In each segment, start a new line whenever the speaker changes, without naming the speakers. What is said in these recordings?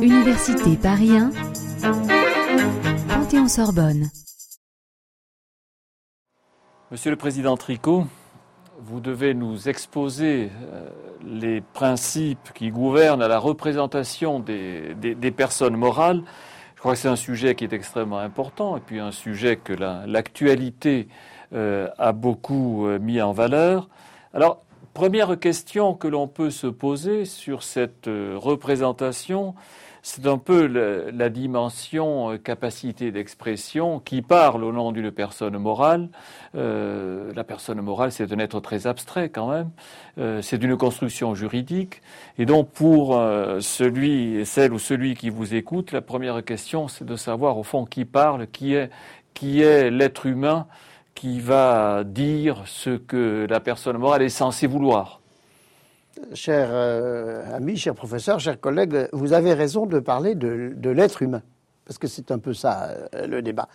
Université Paris 1, Panthéon-Sorbonne.
Monsieur le Président Tricot, vous devez nous exposer euh, les principes qui gouvernent la représentation des, personnes morales. Je crois que c'est un sujet qui est extrêmement important et puis un sujet que l'actualité euh, a beaucoup euh, mis en valeur. Alors, première question que l'on peut se poser sur cette représentation, c'est un peu la, dimension euh, capacité d'expression qui parle au nom d'une personne morale. Euh, la personne morale, c'est un être très abstrait quand même. Euh, c'est une construction juridique. Et donc pour celui, celle ou celui qui vous écoute, la première question, c'est de savoir au fond qui parle, qui est l'être humain qui va dire ce que la personne morale est censée vouloir
cher euh, ami, cher professeur, chers collègues, vous avez raison de parler de, l'être humain, parce que c'est un peu ça euh, le débat,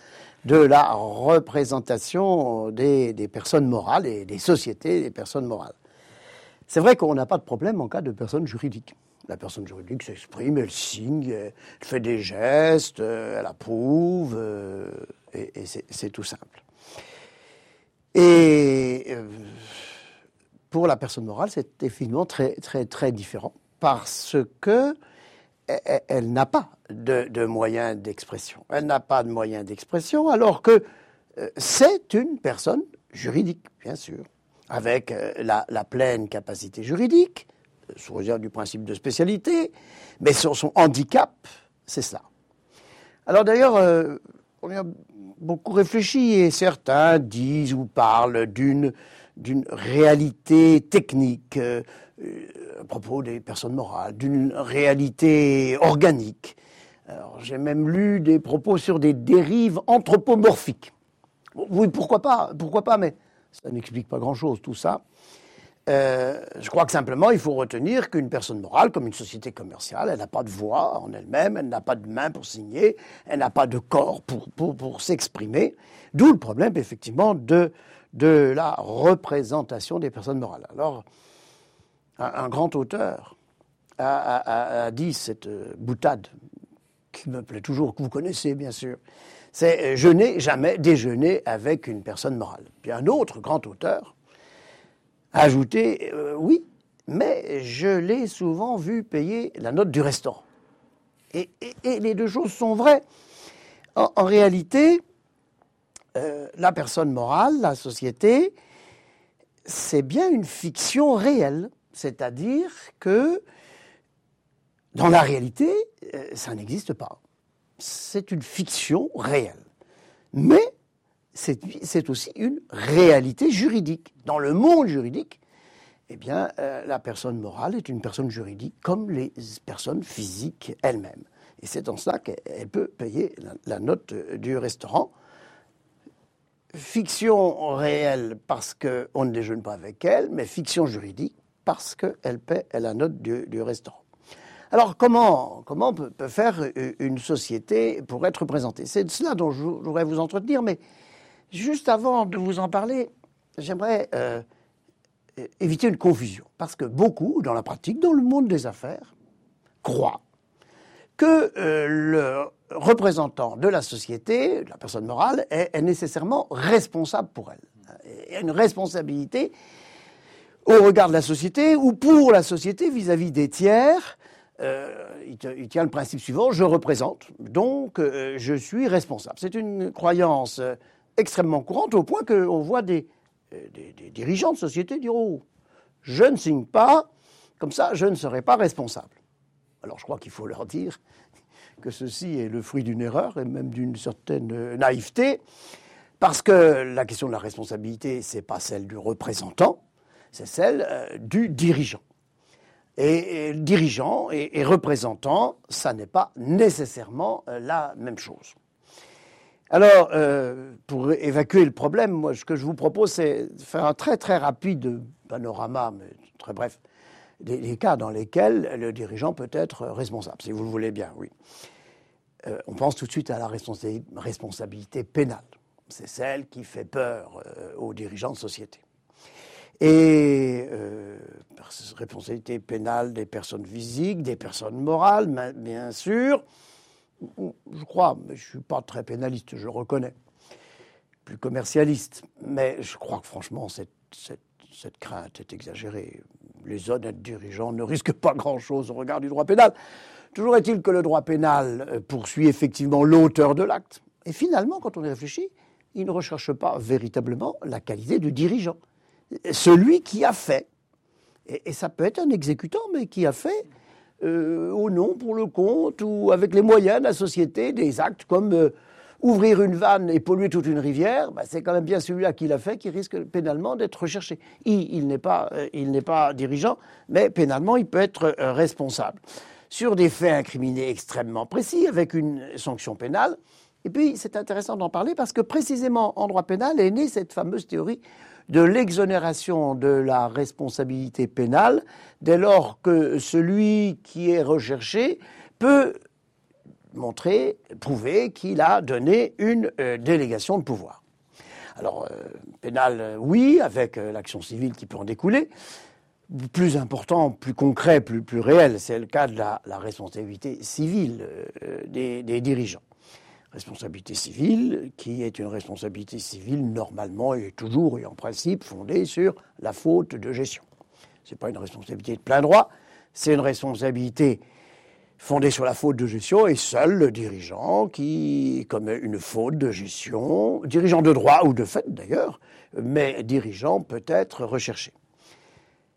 de la représentation des, personnes morales et des sociétés des personnes morales. C'est vrai qu'on n'a pas de problème en cas de personne juridique. La personne juridique s'exprime, elle signe, elle fait des gestes, elle approuve, et, et c'est tout simple. Et euh, pour la personne morale, c'est effectivement très, très, très différent parce que e, e, elle, n'a pas de, moyens d'expression. Elle n'a pas de moyens d'expression alors que euh, c'est une personne juridique, bien sûr, avec euh, la, pleine capacité juridique, sous réserve du principe de spécialité, mais sur son handicap, c'est cela. Alors d'ailleurs, on a beaucoup réfléchi et certains disent ou parlent d'une d'une réalité technique euh, à propos des personnes morales, d'une réalité organique. J'ai même lu des propos sur des dérives anthropomorphiques. Oui, pourquoi pas, pourquoi pas, mais ça n'explique pas grand-chose tout ça. Euh, je crois que simplement, il faut retenir qu'une personne morale, comme une société commerciale, elle n'a pas de voix en elle-même, elle n'a pas de main pour signer, elle n'a pas de corps pour, pour, s'exprimer. D'où le problème, effectivement, de de la représentation des personnes morales. Alors, un, grand auteur a, dit cette boutade qui me plaît toujours, que vous connaissez bien sûr, c'est Je n'ai jamais déjeuné avec une personne morale. Puis un autre grand auteur a ajouté euh, Oui, mais je l'ai souvent vu payer la note du restaurant. Et, les deux choses sont vraies. en réalité, euh, la personne morale, la société, c'est bien une fiction réelle. C'est-à-dire que dans la réalité, euh, ça n'existe pas. C'est une fiction réelle. Mais c'est aussi une réalité juridique. Dans le monde juridique, eh bien, euh, la personne morale est une personne juridique comme les personnes physiques elles-mêmes. Et c'est en cela qu'elle peut payer la note du restaurant fiction réelle parce qu'on ne déjeune pas avec elle, mais fiction juridique parce qu'elle paie la note du, restaurant. Alors comment, comment peut, faire une société pour être représentée C'est de cela dont je voudrais vous entretenir, mais juste avant de vous en parler, j'aimerais euh, éviter une confusion. Parce que beaucoup, dans la pratique, dans le monde des affaires, croient que euh, le représentant de la société, la personne morale, est, nécessairement responsable pour elle. Il y a une responsabilité au regard de la société ou pour la société vis-à-vis des tiers. Euh, il, tient le principe suivant, je représente, donc je suis responsable. C'est une croyance extrêmement courante au point qu'on voit des, des, dirigeants de société dire Oh, je ne signe pas, comme ça je ne serai pas responsable. Alors je crois qu'il faut leur dire que ceci est le fruit d'une erreur et même d'une certaine naïveté, parce que la question de la responsabilité, ce n'est pas celle du représentant, c'est celle euh, du dirigeant. Et, dirigeant et, représentant, ça n'est pas nécessairement euh, la même chose. Alors, euh, pour évacuer le problème, moi, ce que je vous propose, c'est faire un très très rapide panorama, mais très bref, des, cas dans lesquels le dirigeant peut être responsable, si vous le voulez bien, oui. Euh, on pense tout de suite à la responsabilité pénale. C'est celle qui fait peur euh, aux dirigeants de société. Et responsabilité pénale des personnes physiques, des personnes morales, bien sûr. Je crois, mais je ne suis pas très pénaliste, je reconnais. Plus commercialiste. Mais je crois que franchement, cette, crainte est exagérée. Les honnêtes dirigeants ne risquent pas grand-chose au regard du droit pénal. Toujours est-il que le droit pénal euh, poursuit effectivement l'auteur de l'acte. Et finalement, quand on y réfléchit, il ne recherche pas véritablement la qualité du dirigeant. Celui qui a fait. Et, ça peut être un exécutant, mais qui a fait euh, au nom, pour le compte, ou avec les moyens de la société, des actes comme euh, ouvrir une vanne et polluer toute une rivière, bah, c'est quand même bien celui-là qui l'a fait qui risque pénalement d'être recherché. Il, n'est pas, euh, pas, dirigeant, mais pénalement, il peut être responsable sur des faits incriminés extrêmement précis, avec une sanction pénale. Et puis, c'est intéressant d'en parler parce que précisément en droit pénal est née cette fameuse théorie de l'exonération de la responsabilité pénale dès lors que celui qui est recherché peut montrer, prouver qu'il a donné une euh, délégation de pouvoir. Alors, euh, pénal, euh, oui, avec l'action civile qui peut en découler. Plus important, plus concret, plus, plus réel, c'est le cas de la, responsabilité civile des dirigeants responsabilité civile, qui est une responsabilité civile normalement et toujours et en principe fondée sur la faute de gestion. Ce n'est pas une responsabilité de plein droit, c'est une responsabilité fondée sur la faute de gestion et seul le dirigeant qui commet une faute de gestion, dirigeant de droit ou de fait d'ailleurs, mais dirigeant peut être recherché.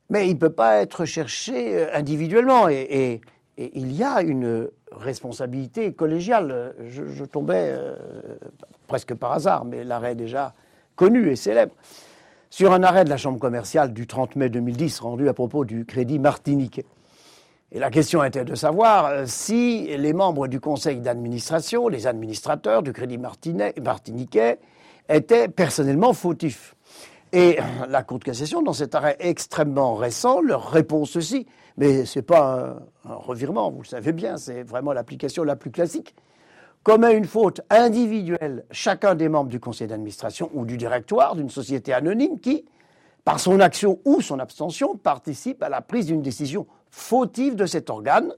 Mais il ne peut pas être recherché euh, individuellement et et il y a une responsabilité collégiale. Je, tombais euh, presque par hasard, mais l'arrêt déjà connu et célèbre, sur un arrêt de la Chambre commerciale du 30 mai 2010 rendu à propos du crédit martiniquais. Et la question était de savoir euh, si les membres du conseil d'administration, les administrateurs du crédit martiniquais, étaient personnellement fautifs. Et la Cour de cassation, dans cet arrêt extrêmement récent, leur répond ceci. Mais ce n'est pas un, revirement, vous le savez bien, c'est vraiment l'application la plus classique. Commet une faute individuelle chacun des membres du conseil d'administration ou du directoire d'une société anonyme qui, par son action ou son abstention, participe à la prise d'une décision fautive de cet organe,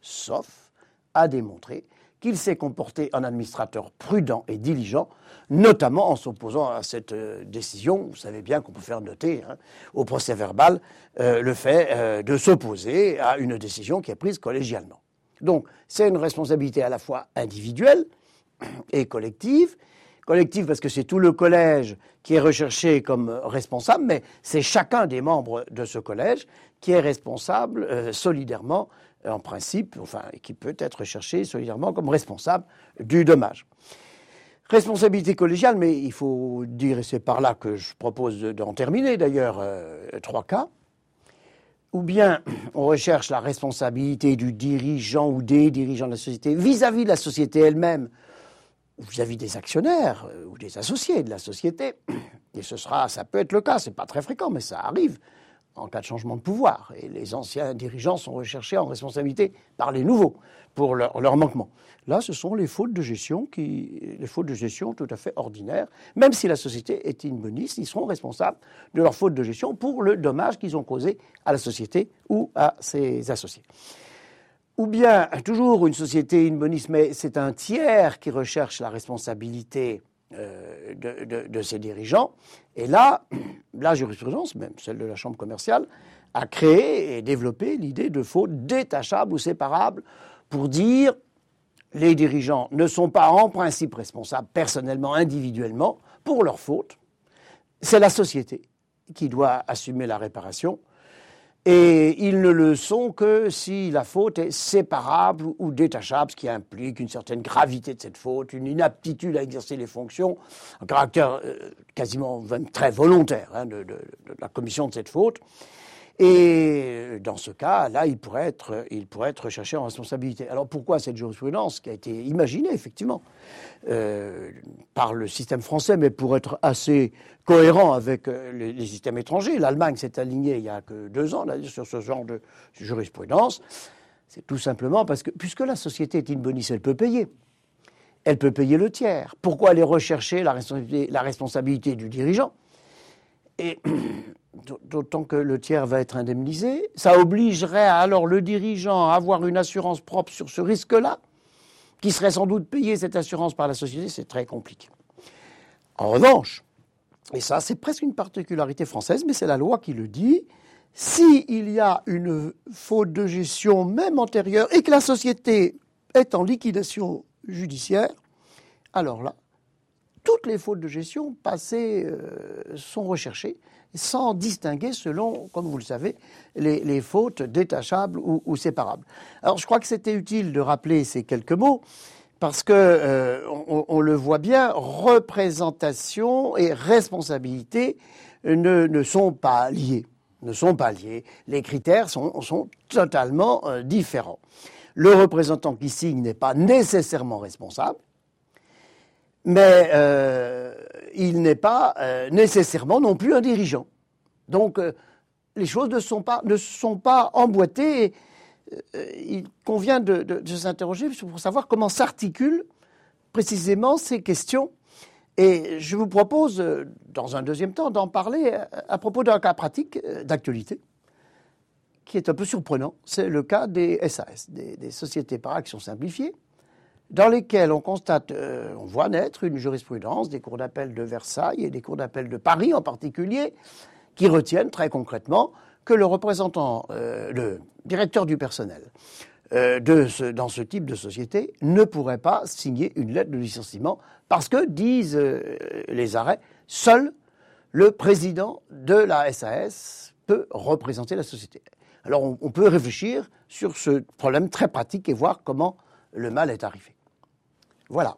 sauf à démontrer qu'il s'est comporté en administrateur prudent et diligent, notamment en s'opposant à cette euh, décision. Vous savez bien qu'on peut faire noter hein, au procès verbal euh, le fait euh, de s'opposer à une décision qui est prise collégialement. Donc c'est une responsabilité à la fois individuelle et collective. Collective parce que c'est tout le collège qui est recherché comme responsable, mais c'est chacun des membres de ce collège qui est responsable solidairement en principe, enfin, qui peut être recherché solidairement comme responsable du dommage. Responsabilité collégiale, mais il faut dire, et c'est par là que je propose d'en terminer d'ailleurs, euh, trois cas. Ou bien on recherche la responsabilité du dirigeant ou des dirigeants de la société vis-à-vis de la société elle-même, vis-à-vis des actionnaires euh, ou des associés de la société. Et ce sera, ça peut être le cas, c'est pas très fréquent, mais ça arrive en cas de changement de pouvoir. Et les anciens dirigeants sont recherchés en responsabilité par les nouveaux pour leur, leur manquement. Là, ce sont les fautes de gestion, qui, les fautes de gestion tout à fait ordinaires. Même si la société est in bonis, ils seront responsables de leurs fautes de gestion pour le dommage qu'ils ont causé à la société ou à ses associés. Ou bien, toujours une société in bonis, mais c'est un tiers qui recherche la responsabilité euh, de, ses dirigeants. Et là, la jurisprudence, même celle de la Chambre commerciale, a créé et développé l'idée de faute détachable ou séparable pour dire les dirigeants ne sont pas en principe responsables personnellement, individuellement, pour leurs fautes. C'est la société qui doit assumer la réparation. Et ils ne le sont que si la faute est séparable ou détachable, ce qui implique une certaine gravité de cette faute, une inaptitude à exercer les fonctions, un caractère euh, quasiment très volontaire hein, de, la commission de cette faute. Et dans ce cas, là, il pourrait être, il pourrait être recherché en responsabilité. Alors pourquoi cette jurisprudence qui a été imaginée effectivement euh, par le système français, mais pour être assez cohérent avec euh, les, systèmes étrangers L'Allemagne s'est alignée il y a que deux ans sur ce genre de jurisprudence. C'est tout simplement parce que puisque la société est une bonus, elle peut payer. Elle peut payer le tiers. Pourquoi aller rechercher la responsabilité, la responsabilité du dirigeant? Et d'autant que le tiers va être indemnisé. Ça obligerait alors le dirigeant à avoir une assurance propre sur ce risque-là, qui serait sans doute payé cette assurance par la société, c'est très compliqué. En revanche, et ça c'est presque une particularité française, mais c'est la loi qui le dit, s'il y a une faute de gestion même antérieure et que la société est en liquidation judiciaire, alors là, toutes les fautes de gestion passées euh, sont recherchées sans distinguer selon, comme vous le savez, les, fautes détachables ou, séparables. Alors je crois que c'était utile de rappeler ces quelques mots parce que euh, on, le voit bien, représentation et responsabilité ne, sont pas liés, ne sont pas liés. Les critères sont, totalement euh, différents. Le représentant qui signe n'est pas nécessairement responsable, mais euh, il n'est pas euh, nécessairement non plus un dirigeant. Donc euh, les choses ne sont pas, ne sont pas emboîtées. il convient de, de s'interroger pour savoir comment s'articulent précisément ces questions. Et je vous propose, dans un deuxième temps, d'en parler à propos d'un cas pratique d'actualité qui est un peu surprenant. C'est le cas des SAS, des, des sociétés par action simplifiées dans lesquels on constate, euh, on voit naître une jurisprudence des cours d'appel de Versailles et des cours d'appel de Paris en particulier, qui retiennent très concrètement que le représentant, euh, le directeur du personnel euh, dans ce type de société ne pourrait pas signer une lettre de licenciement parce que, disent les arrêts, seul le président de la SAS peut représenter la société. Alors on peut réfléchir sur ce problème très pratique et voir comment le mal est arrivé. Voilà.